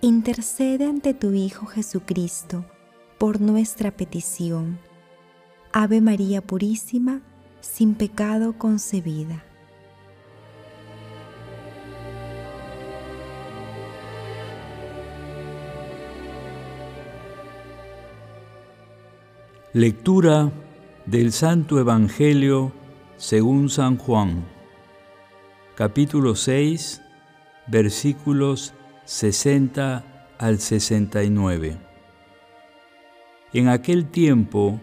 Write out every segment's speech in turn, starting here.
intercede ante tu Hijo Jesucristo por nuestra petición. Ave María Purísima, sin pecado concebida. Lectura del Santo Evangelio según San Juan, capítulo 6, versículos 60 al 69. En aquel tiempo,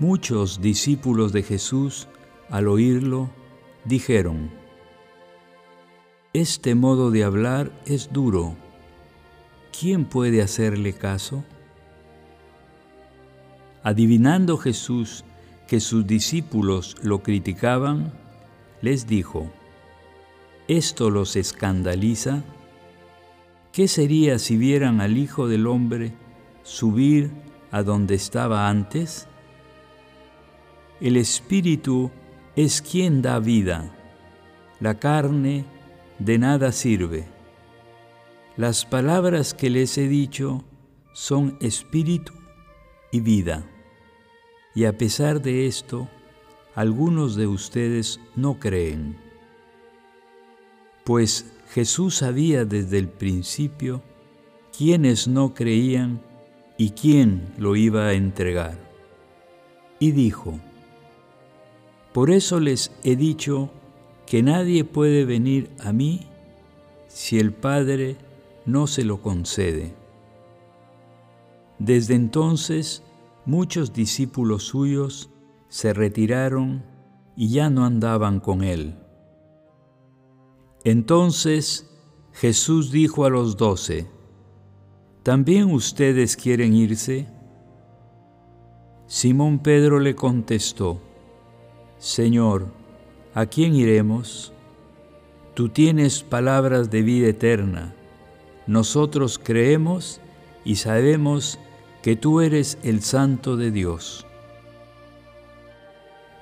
muchos discípulos de Jesús, al oírlo, dijeron, Este modo de hablar es duro. ¿Quién puede hacerle caso? Adivinando Jesús que sus discípulos lo criticaban, les dijo, ¿esto los escandaliza? ¿Qué sería si vieran al Hijo del Hombre subir a donde estaba antes? El Espíritu es quien da vida, la carne de nada sirve. Las palabras que les he dicho son espíritu y vida. Y a pesar de esto, algunos de ustedes no creen. Pues Jesús sabía desde el principio quiénes no creían y quién lo iba a entregar. Y dijo, Por eso les he dicho que nadie puede venir a mí si el Padre no se lo concede. Desde entonces muchos discípulos suyos se retiraron y ya no andaban con él. Entonces Jesús dijo a los doce, ¿también ustedes quieren irse? Simón Pedro le contestó, Señor, ¿a quién iremos? Tú tienes palabras de vida eterna. Nosotros creemos y sabemos que tú eres el Santo de Dios.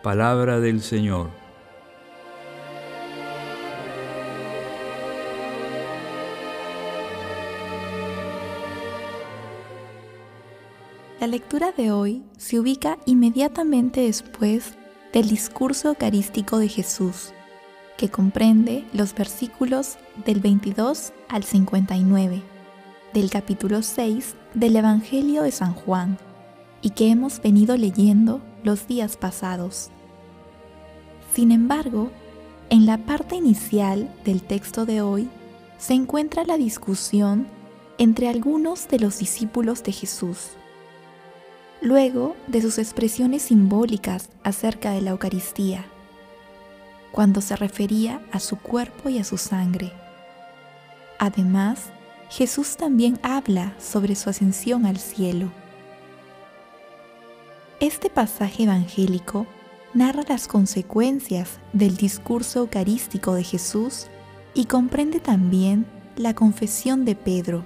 Palabra del Señor. La lectura de hoy se ubica inmediatamente después del discurso eucarístico de Jesús, que comprende los versículos del 22 al 59 del capítulo 6 del Evangelio de San Juan y que hemos venido leyendo los días pasados. Sin embargo, en la parte inicial del texto de hoy se encuentra la discusión entre algunos de los discípulos de Jesús luego de sus expresiones simbólicas acerca de la Eucaristía, cuando se refería a su cuerpo y a su sangre. Además, Jesús también habla sobre su ascensión al cielo. Este pasaje evangélico narra las consecuencias del discurso eucarístico de Jesús y comprende también la confesión de Pedro,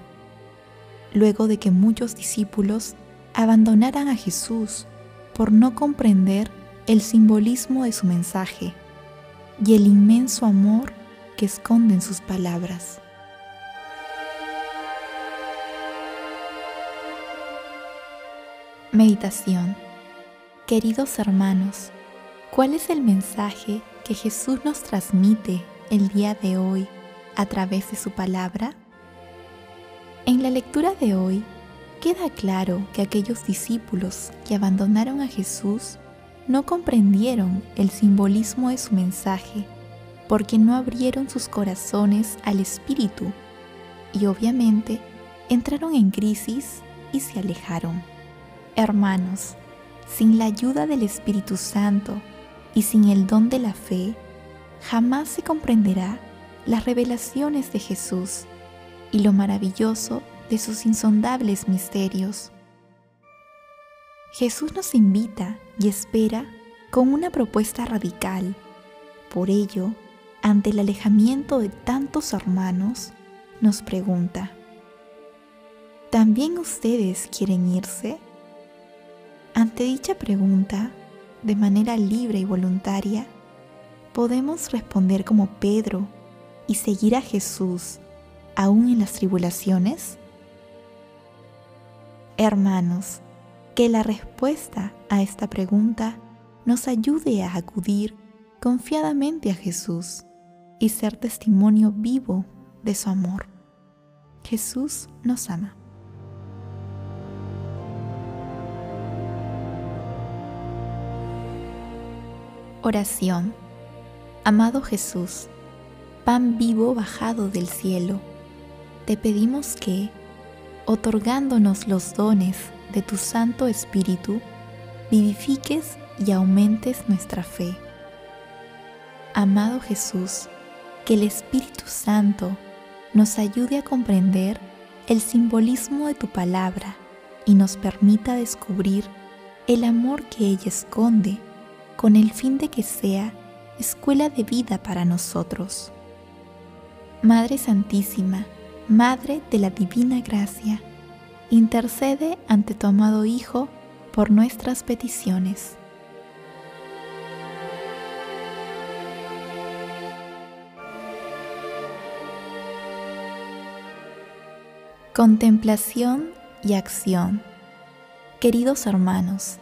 luego de que muchos discípulos abandonaran a Jesús por no comprender el simbolismo de su mensaje y el inmenso amor que esconden sus palabras. Meditación Queridos hermanos, ¿cuál es el mensaje que Jesús nos transmite el día de hoy a través de su palabra? En la lectura de hoy queda claro que aquellos discípulos que abandonaron a Jesús no comprendieron el simbolismo de su mensaje porque no abrieron sus corazones al Espíritu y obviamente entraron en crisis y se alejaron. Hermanos, sin la ayuda del Espíritu Santo y sin el don de la fe, jamás se comprenderá las revelaciones de Jesús y lo maravilloso de sus insondables misterios. Jesús nos invita y espera con una propuesta radical. Por ello, ante el alejamiento de tantos hermanos, nos pregunta, ¿también ustedes quieren irse? Ante dicha pregunta, de manera libre y voluntaria, podemos responder como Pedro y seguir a Jesús aún en las tribulaciones? Hermanos, que la respuesta a esta pregunta nos ayude a acudir confiadamente a Jesús y ser testimonio vivo de su amor. Jesús nos ama. Oración. Amado Jesús, pan vivo bajado del cielo, te pedimos que, otorgándonos los dones de tu Santo Espíritu, vivifiques y aumentes nuestra fe. Amado Jesús, que el Espíritu Santo nos ayude a comprender el simbolismo de tu palabra y nos permita descubrir el amor que ella esconde con el fin de que sea escuela de vida para nosotros. Madre Santísima, Madre de la Divina Gracia, intercede ante tu amado Hijo por nuestras peticiones. Contemplación y acción. Queridos hermanos,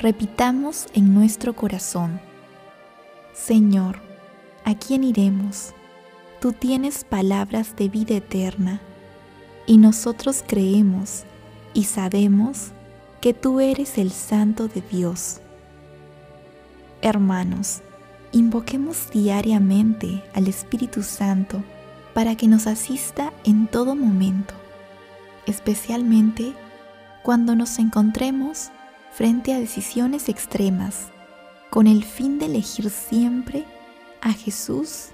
repitamos en nuestro corazón, Señor, ¿a quién iremos? Tú tienes palabras de vida eterna, y nosotros creemos y sabemos que tú eres el Santo de Dios. Hermanos, invoquemos diariamente al Espíritu Santo para que nos asista en todo momento especialmente cuando nos encontremos frente a decisiones extremas, con el fin de elegir siempre a Jesús